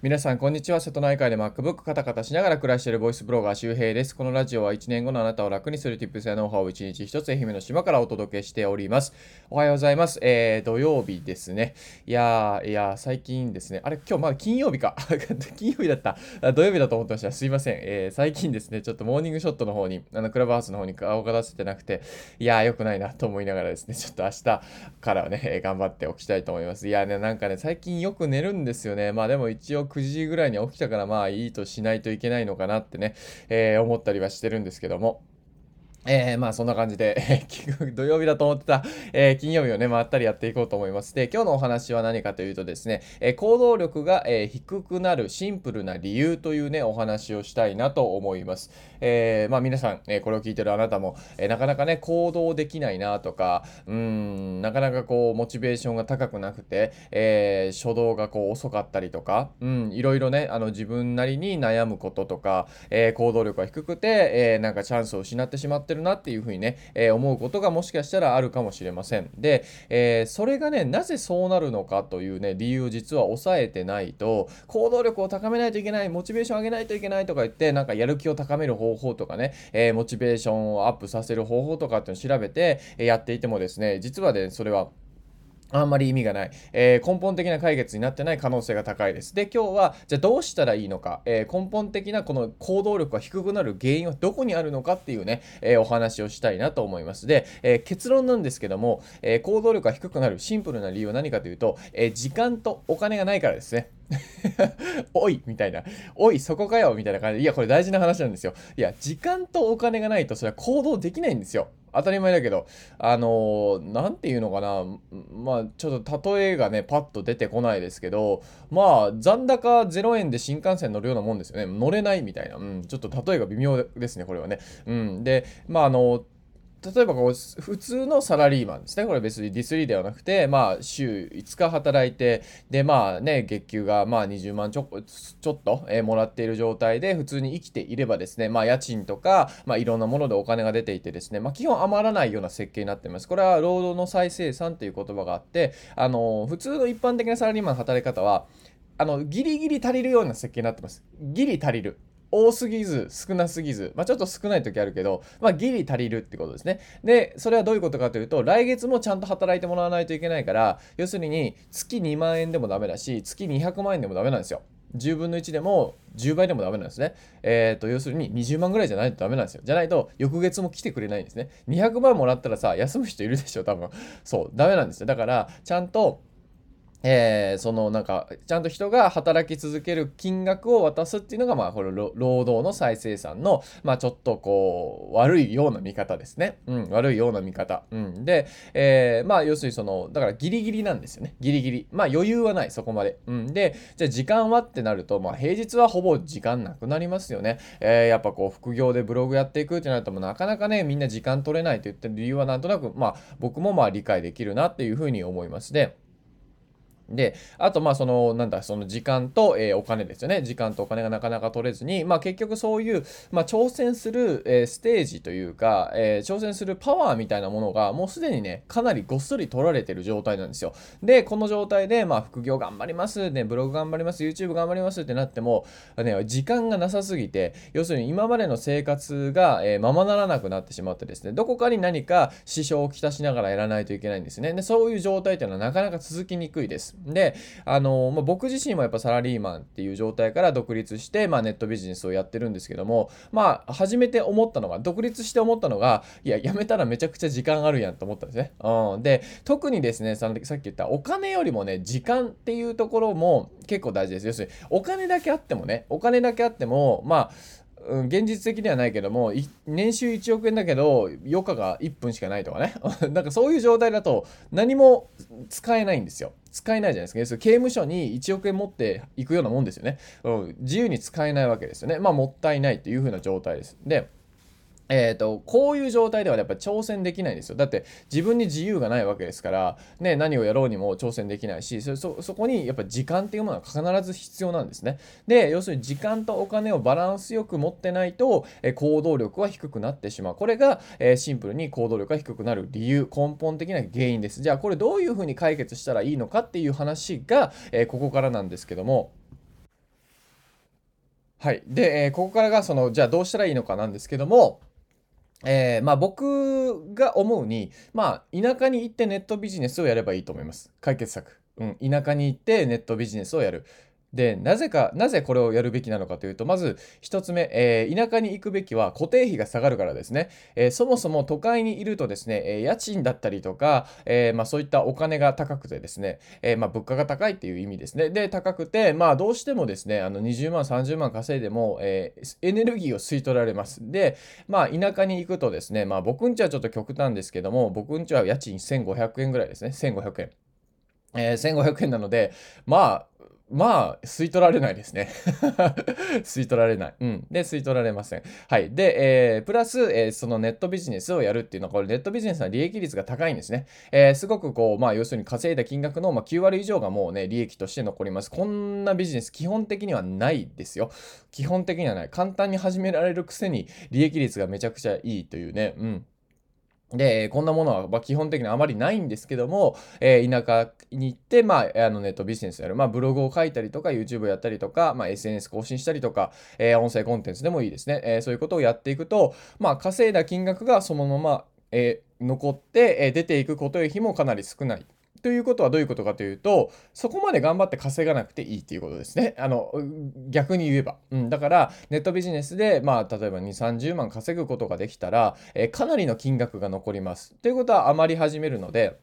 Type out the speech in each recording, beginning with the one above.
皆さん、こんにちは。瀬戸内海で MacBook カタカタしながら暮らしているボイスブロガー周平です。このラジオは1年後のあなたを楽にする Tips やノウハウを1日1つ愛媛の島からお届けしております。おはようございます。えー、土曜日ですね。いやー、いや最近ですね。あれ、今日まだ金曜日か。金曜日だった。土曜日だと思ってました。すいません。えー、最近ですね、ちょっとモーニングショットの方に、あの、クラブハウスの方に顔が出せてなくて、いやー、良くないなと思いながらですね、ちょっと明日からはね、頑張っておきたいと思います。いやね、なんかね、最近よく寝るんですよね。まあでも一応9時ぐらいに起きたからまあいいとしないといけないのかなってね、えー、思ったりはしてるんですけども。えー、まあそんな感じで、土曜日だと思ってた、えー、金曜日をね、まったりやっていこうと思います。で、今日のお話は何かというとですね、えー、行動力が、え低くなるシンプルな理由というね、お話をしたいなと思います。えまあ皆さん、えこれを聞いてるあなたも、えなかなかね、行動できないなとか、うん、なかなかこう、モチベーションが高くなくて、え初動がこう遅かったりとか、うん、いろいろね、あの自分なりに悩むこととか、え行動力が低くて、えなんかチャンスを失ってしまってるるなっていうふうにね、えー、思うことがもしかしたらあるかもしれません。で、えー、それがね、なぜそうなるのかというね、理由を実は抑えてないと、行動力を高めないといけない、モチベーション上げないといけないとか言って、なんかやる気を高める方法とかね、えー、モチベーションをアップさせる方法とかっていうのを調べて、えやっていてもですね、実はね、それはあんまり意味がない、えー、根本的な解決になってない可能性が高いです。で、今日は、じゃあどうしたらいいのか、えー、根本的なこの行動力が低くなる原因はどこにあるのかっていうね、えー、お話をしたいなと思います。で、え結論なんですけども、え行動力が低くなるシンプルな理由は何かというと、え時間とお金がないからですね。おいみたいな。おい、そこかよみたいな感じで。いや、これ大事な話なんですよ。いや、時間とお金がないと、それは行動できないんですよ。当たり前だけど、あのー、なんていうのかな。まあ、ちょっと例えがね、パッと出てこないですけど、まあ、残高0円で新幹線乗るようなもんですよね。乗れないみたいな。うん、ちょっと例えが微妙ですね、これはね。うん。で、まあ、あのー例えばこう普通のサラリーマンですね。これ別にディスリーではなくて、まあ週5日働いて、でまあね、月給がまあ20万ちょちょっと、えー、もらっている状態で普通に生きていればですね、まあ家賃とか、まあいろんなものでお金が出ていてですね、まあ基本余らないような設計になってます。これは労働の再生産という言葉があって、あの普通の一般的なサラリーマンの働き方は、あのギリギリ足りるような設計になってます。ギリ足りる。多すぎず少なすぎず、まあ、ちょっと少ない時あるけど、まあ、ギリ足りるってことですね。で、それはどういうことかというと、来月もちゃんと働いてもらわないといけないから、要するに月2万円でもダメだし、月200万円でもダメなんですよ。10分の1でも10倍でもダメなんですね。えっ、ー、と、要するに20万ぐらいじゃないとダメなんですよ。じゃないと、翌月も来てくれないんですね。200万もらったらさ、休む人いるでしょ、多分。そう、ダメなんですよ。だから、ちゃんと、えー、そのなんかちゃんと人が働き続ける金額を渡すっていうのがまあこれ労働の再生産のまあちょっとこう悪いような見方ですね。うん、悪いような見方。うん、で、えー、まあ要するにそのだからギリギリなんですよね。ギリギリ。まあ余裕はないそこまで。うん、で、じゃあ時間はってなるとまあ平日はほぼ時間なくなりますよね。えー、やっぱこう副業でブログやっていくってなるともなかなかねみんな時間取れないと言ってる理由はなんとなくまあ僕もまあ理解できるなっていうふうに思います。で、で、あと、まあ、その、なんだ、その時間と、えー、お金ですよね。時間とお金がなかなか取れずに、まあ、結局そういう、まあ、挑戦する、えー、ステージというか、えー、挑戦するパワーみたいなものが、もうすでにね、かなりごっそり取られてる状態なんですよ。で、この状態で、まあ、副業頑張ります、ね、ブログ頑張ります、YouTube 頑張りますってなっても、ね、時間がなさすぎて、要するに今までの生活が、えままならなくなってしまってですね、どこかに何か支障をきたしながらやらないといけないんですね。で、そういう状態っていうのはなかなか続きにくいです。で、あのまあ、僕自身もやっぱサラリーマンっていう状態から独立して、まあ、ネットビジネスをやってるんですけども、まあ、初めて思ったのが、独立して思ったのが、いや、やめたらめちゃくちゃ時間あるやんと思ったんですね。うん、で、特にですね、さっき言ったお金よりもね、時間っていうところも結構大事です。要するに、お金だけあってもね、お金だけあっても、まあ、うん、現実的ではないけども、年収1億円だけど、余暇が1分しかないとかね。なんかそういう状態だと、何も使えないんですよ。使えないじゃないですか。刑務所に1億円持っていくようなもんですよね。うん、自由に使えないわけですよね。まあ、もったいないっていう風な状態です。で、えーと、こういう状態ではやっぱり挑戦できないんですよ。だって自分に自由がないわけですから、ね、何をやろうにも挑戦できないしそそそこにやっぱ時間っていうものは必ず必要なんですね。で要するに時間とお金をバランスよく持ってないと、え行動力は低くなってしまう。これが、えー、シンプルに行動力が低くなる理由根本的な原因です。じゃあこれどういうふうに解決したらいいのかっていう話が、えー、ここからなんですけども。はい。で、えー、ここからがその、じゃあどうしたらいいのかなんですけども、えー、まあ僕が思うに、まあ田舎に行ってネットビジネスをやればいいと思います。解決策。うん、田舎に行ってネットビジネスをやる。で、なぜか、なぜこれをやるべきなのかというと、まず1つ目、えー、田舎に行くべきは固定費が下がるからですね。えー、そもそも都会にいるとですね、え、家賃だったりとか、えまあ、そういったお金が高くてですね、えまあ、物価が高いっていう意味ですね。で、高くて、まあ、どうしてもですね、あの20万、30万稼いでも、えエネルギーを吸い取られます。で、まあ、田舎に行くとですね、まあ、僕んちはちょっと極端ですけども、僕んちは家賃1500円ぐらいですね。1500円。えー、1500円なので、まあ、まあ、吸い取られないですね。吸い取られない。うん。で、吸い取られません。はい。で、えー、プラス、えー、そのネットビジネスをやるっていうのは、これネットビジネスの利益率が高いんですね。えー、すごくこう、まあ、要するに稼いだ金額の、まあ、9割以上がもうね、利益として残ります。こんなビジネス、基本的にはないですよ。基本的にはない。簡単に始められるくせに、利益率がめちゃくちゃいいというね。うん。で、こんなものは、ま基本的にあまりないんですけども、えー、田舎に行って、まあ、あのネットビジネスやる。まあ、ブログを書いたりとか、YouTube をやったりとか、まあ、SNS 更新したりとか、えー、音声コンテンツでもいいですね。えー、そういうことをやっていくと、まあ、稼いだ金額がそのまま、え残って、え出ていくことよりもかなり少ない。ということはどういうことかというと、そこまで頑張って稼がなくていいっていうことですね。あの、逆に言えば。うん、だから、ネットビジネスで、まあ、例えば2、30万稼ぐことができたら、えー、かなりの金額が残ります。ということは余り始めるので、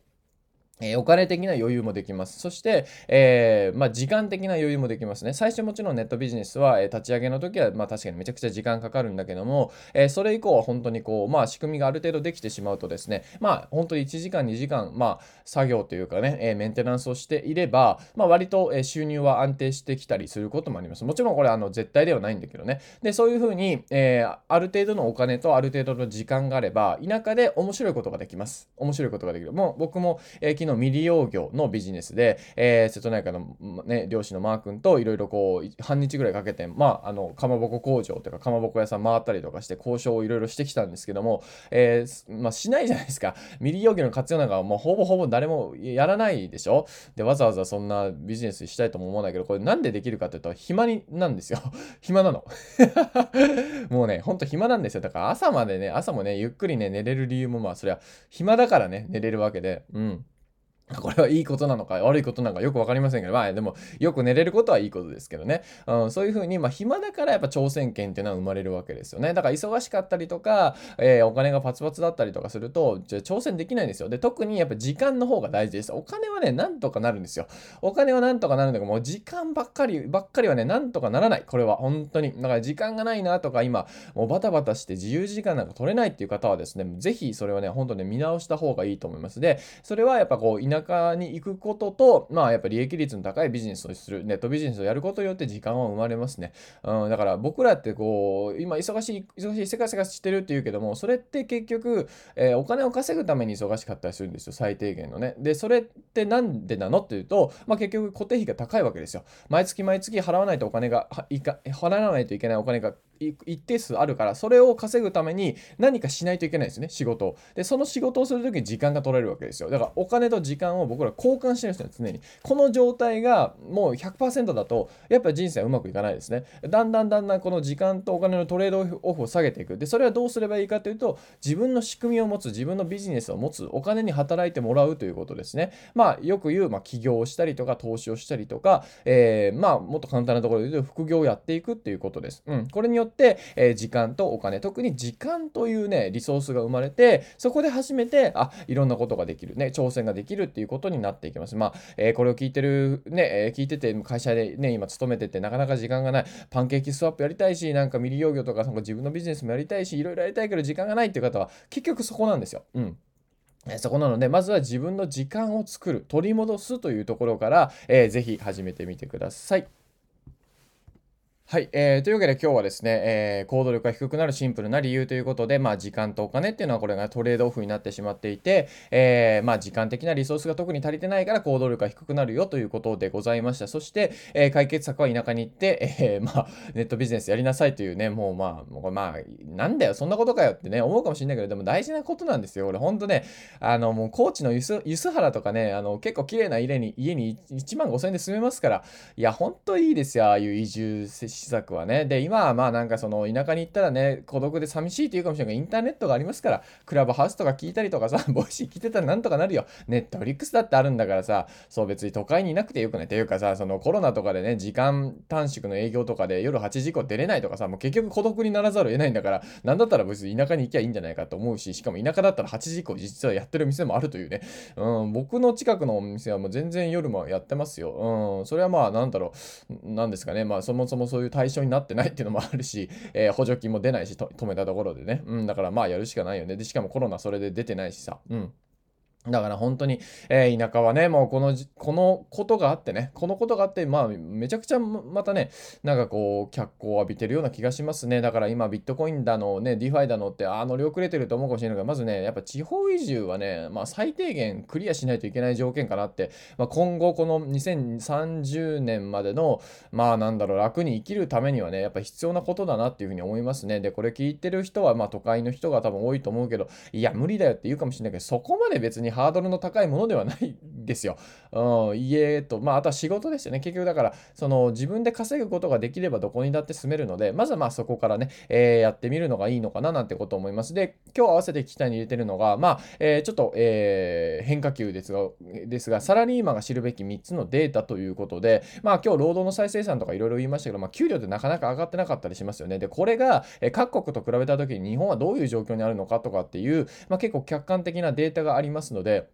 えー、お金的な余裕もできます。そして、えー、まあ、時間的な余裕もできますね。最初もちろんネットビジネスは、えー、立ち上げの時は、まあ、確かにめちゃくちゃ時間かかるんだけども、えそれ以降は本当にこう、まあ、仕組みがある程度できてしまうとですね、まあ、本当に1時間、2時間、まあ、作業というかね、えメンテナンスをしていれば、まあ、割と、え収入は安定してきたりすることもあります。もちろんこれ、あの、絶対ではないんだけどね。で、そういうふうに、えある程度のお金とある程度の時間があれば、田舎で面白いことができます。面白いことができる。もう、僕も、え昨日未利用業のビジネスで、えー、瀬戸内海の、ね、漁師のマー君といろいろこう半日ぐらいかけて、まあ、あのかまぼこ工場というかかまぼこ屋さん回ったりとかして交渉をいろいろしてきたんですけども、えー、まあ、しないじゃないですか。未利用魚の活用なんかはもうほぼほぼ誰もやらないでしょ？でわざわざそんなビジネスしたいとも思わないけどこれなんでできるかっていうと暇になんですよ。暇なの。もうねほんと暇なんですよ。だから朝までね朝もねゆっくりね寝れる理由もまあそりゃ暇だからね寝れるわけで。うん。これはいいことなのか悪いことなのかよく分かりませんけど、まあでもよく寝れることはいいことですけどね。うん、そういうふうに、まあ暇だからやっぱ挑戦権っていうのは生まれるわけですよね。だから忙しかったりとか、えー、お金がパツパツだったりとかすると、じゃ挑戦できないんですよ。で、特にやっぱ時間の方が大事です。お金はね、なんとかなるんですよ。お金はなんとかなるんだけど、もう時間ばっかり、ばっかりはね、なんとかならない。これは本当に。だから時間がないなとか、今、もうバタバタして自由時間なんか取れないっていう方はですね、ぜひそれはね、本当ね、見直した方がいいと思います。で、それはやっぱこう、田舎に行くことと、まあやっぱ利益率の高いビジネスをする、ネットビジネスをやることによって時間は生まれますね。うん、だから僕らってこう、今忙しい、忙しい、せかせかしてるって言うけども、それって結局、えー、お金を稼ぐために忙しかったりするんですよ、最低限のね。で、それってなんでなのっていうと、まあ結局固定費が高いわけですよ。毎月毎月払わないとお金が、払わないといけないお金が一定数あるからそれを稼ぐために何かしないといけないですね仕事を。でその仕事をする時に時間が取れるわけですよ。だからお金と時間を僕ら交換してるんですよ常に。この状態がもう100%だとやっぱり人生はうまくいかないですね。だんだんだんだんこの時間とお金のトレードオフを下げていく。でそれはどうすればいいかというと自分の仕組みを持つ自分のビジネスを持つお金に働いてもらうということですね。まあよく言う、まあ、起業をしたりとか投資をしたりとか、えー、まあもっと簡単なところで言うと副業をやっていくっていうことです、うん、これによって、えー時間とお金特に時間というねリソースが生まれてそこで初めてあいろんなことができるね挑戦ができるっていうことになっていきます。まあ、えー、これを聞いてるね、え、聞いてて会社でね今勤めててなかなか時間がない。パンケーキスワップやりたいしなんか未利用魚とかなんか自分のビジネスもやりたいしいろいろやりたいけど時間がないっていう方は結局そこなんですよ。うん。そこなので、まずは自分の時間を作る、取り戻すというところから、えー、ぜひ始めてみてください。はい、えー、というわけで今日はですね、えー、行動力が低くなるシンプルな理由ということで、まあ、時間とお金っていうのはこれがトレードオフになってしまっていて、えー、まあ、時間的なリソースが特に足りてないから行動力が低くなるよということでございました。そして、え解決策は田舎に行って、えまあ、ネットビジネスやりなさいというね、もうまあ、もうまあ、なんだよ、そんなことかよってね、思うかもしれないけど、でも大事なことなんですよ。俺、ほんとね、あの、もう高知の梼原とかね、あの、結構綺麗な家に、家に1万5000円で住めますから、いや、ほんといいですよ、ああいう移住し施策はね。で、今はまあなんかその田舎に行ったらね、孤独で寂しいっていうかもしれないけど、インターネットがありますから、クラブハウスとか聞いたりとかさ、Voicy 聞いてたらなんとかなるよ。 Netflix だってあるんだからさ、そう別に都会にいなくてよくね。っていうかさ、そのコロナとかでね、時間短縮の営業とかで夜8時以降出れないとかさ、もう結局孤独にならざるを得ないんだから、なんだったら別に田舎に行きゃいいんじゃないかと思うし、しかも田舎だったら8時以降実はやってる店もあるというね。うん、僕の近くのお店はもう全然夜もやってますよ。うん、それはまあなんだろう、なんですかね。まあそもそもそういういう対象になってないっていうのもあるし、えー、補助金も出ないし、止めたところでね。うん、だからまあやるしかないよね。で、しかもコロナそれで出てないしさ。うん。だから本当に、えー、田舎はね、もうこの、このことがあってね、このことがあって、まあ、めちゃくちゃまたね、なんかこう、脚光を浴びてるような気がしますね。だから今、ビットコインだの、ね、 DeFi だのって、あ乗り遅れてると思うかもしれないけど、まずね、やっぱ地方移住はね、まあ、最低限クリアしないといけない条件かなって、まあ、今後、この2030年までの、まあ、なんだろう、楽に生きるためにはね、やっぱ必要なことだなっていうふうに思いますね。で、これ聞いてる人は、まあ、都会の人が多分多いと思うけど、いや、無理だよって言うかもしれないけど、そこまで別にハードルの高いものではないですよ。うん、家と、まあ、あとは仕事ですよね。結局だから、その自分で稼ぐことができればどこにだって住めるので、まずはまあそこからね、えー、やってみるのがいいのかななんてことを思います。で、今日合わせて聞きたいに入れてるのが、まあ、えー、ちょっと、えー、変化球ですが、ですが、サラリーマンが知るべき3つのデータということで、まあ今日労働の再生産とかいろいろ言いましたけど、まあ給料ってなかなか上がってなかったりしますよね。で、これが、え各国と比べた時に日本はどういう状況にあるのかとかっていう、まあ結構客観的なデータがありますので、で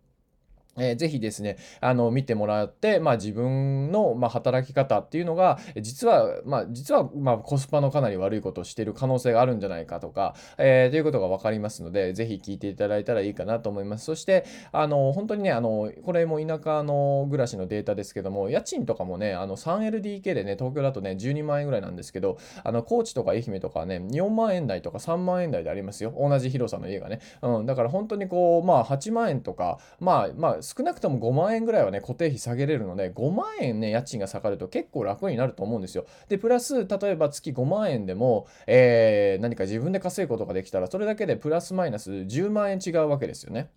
えー、ぜひですね、あの、見てもらって、まあ自分の、まあ、働き方っていうのが、実は、まあ実は、まあコスパのかなり悪いことをしている可能性があるんじゃないかとか、えー、ということがわかりますので、ぜひ聞いていただいたらいいかなと思います。そして、あの、本当にね、あの、これも田舎の暮らしのデータですけども、家賃とかもね、あの、3LDK でね、東京だとね、12万円ぐらいなんですけど、あの、高知とか愛媛とかね、4万円台とか3万円台でありますよ。同じ広さの家がね。うん、だから本当にこう、まあ8万円とか、まあ、まあ、少なくとも5万円ぐらいはね、固定費下げれるので、5万円ね、家賃が下がると結構楽になると思うんですよ。で、プラス、例えば月5万円でも、えー、何か自分で稼ぐことができたら、それだけでプラスマイナス10万円違うわけですよね。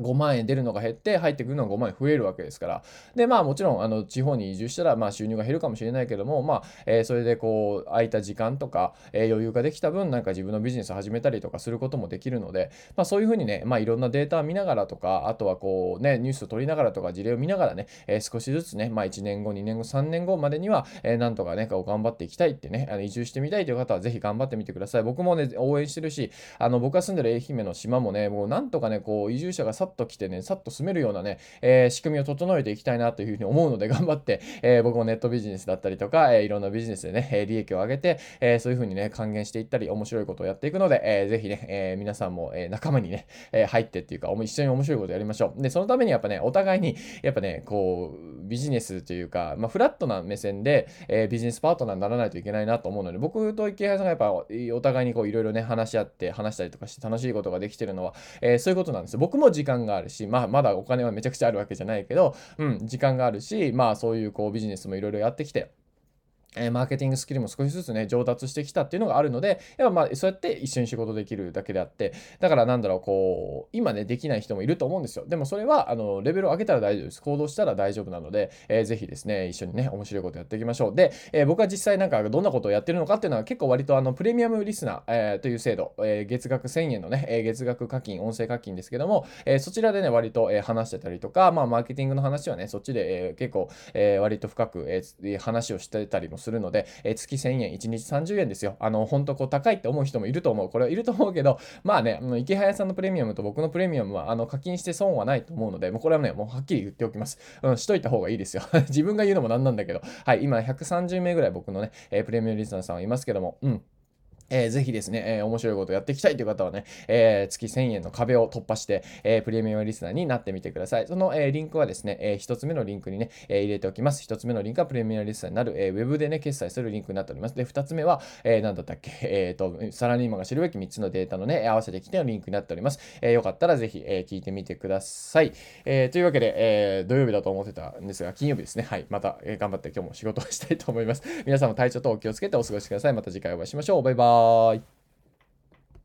5万円出るのが減って入ってくるのが5万円増えるわけですから。で、まあもちろん、あの、地方に移住したら、まあ収入が減るかもしれないけども、まあ、えー、それでこう、空いた時間とか、えー、余裕ができた分、なんか自分のビジネス始めたりとかすることもできるので、まあそういうふうにね、まあいろんなデータを見ながらとか、あとはこうね、ニュースを取りながらとか、事例を見ながらね、えー、少しずつね、まあ1年後、2年後、3年後までには、えー、なんとかね、こう頑張っていきたいってね、あの移住してみたいという方はぜひ頑張ってみてください。僕もね、応援してるし、あの、僕が住んでる愛媛の島もね、もうなんとかね、こう移住者がさっと来てね、さっと住めるようなね、えー、仕組みを整えていきたいなというふうに思うので 頑張って、えー、僕もネットビジネスだったりとか、えー、いろんなビジネスでね、え利益を上げて、えそういうふうにね、還元していったり、面白いことをやっていくので、えー、ぜひね、え皆さんも、え仲間にね、え入ってっていうか、一緒に面白いことやりましょう。で、そのためにやっぱね、お互いに、やっぱね、こう、ビジネスというか、まあ、フラットな目線で、えビジネスパートナーにならないといけないなと思うので、僕と池原さんがやっぱ、お互いにこう、いろいろね、話し合って、話したりとかして楽しいことができてるのは、えそういうことなんですよ。僕も時間があるし、まあ、まだお金はめちゃくちゃあるわけじゃないけど、うん、時間があるし、まあそういうこうビジネスもいろいろやってきて、えマーケティングスキルも少しずつね、上達してきたっていうのがあるので、やっぱまあ、そうやって一緒に仕事できるだけであって、だからなんだろう、こう、今ね、できない人もいると思うんですよ。でもそれは、あの、レベルを上げたら大丈夫です。行動したら大丈夫なので、えー、ぜひですね、一緒にね、面白いことやっていきましょう。で、えー、僕は実際なんかどんなことをやってるのかっていうのは結構割とあの、プレミアムリスナー、えー、という制度、え月額1000円のね、え月額課金、音声課金ですけども、えそちらでね、割と、え話してたりとか、まあ、マーケティングの話はね、そっちで、え結構、え割と深く、え話をしてたりもするので、え月1000円、1日30円ですよ。あの、本当こう高いって思う人もいると思う。これはいると思うけど、まあね、池早さんのプレミアムと僕のプレミアムは、あの、課金して損はないと思うので、もうこれはね、もうはっきり言っておきます。うん、しといた方がいいですよ。自分が言うのもなんなんだけど、はい、今130名ぐらい僕のね、え、プレミアムリスナーさんはいますけども、うん。えー、ぜひですね、えー、面白いことやっていきたいという方はね、えー、月1000円の壁を突破して、え、プレミアムリスナーになってみてください。その、え、リンクはですね、え、1つ目のリンクにね、え、入れておきます。1つ目のリンクはプレミアムリスナーになる、えー、ウェブでね、決済するリンクになっております。で、2つ目は、え、何だったっけ、えっ、と、サラリーマンが知るべき3つのデータのね、合わせてきてのリンクになっております。え、よかったらぜひ、え、聞いてみてください。えー、というわけで、えー、土曜日だと思ってたんですが、金曜日ですね。はい。また、え、頑張って今日も仕事をしたいと思います。皆さんも体調とお気をつけてお過ごしください。また次回お会いしましょう。バイバイーイ。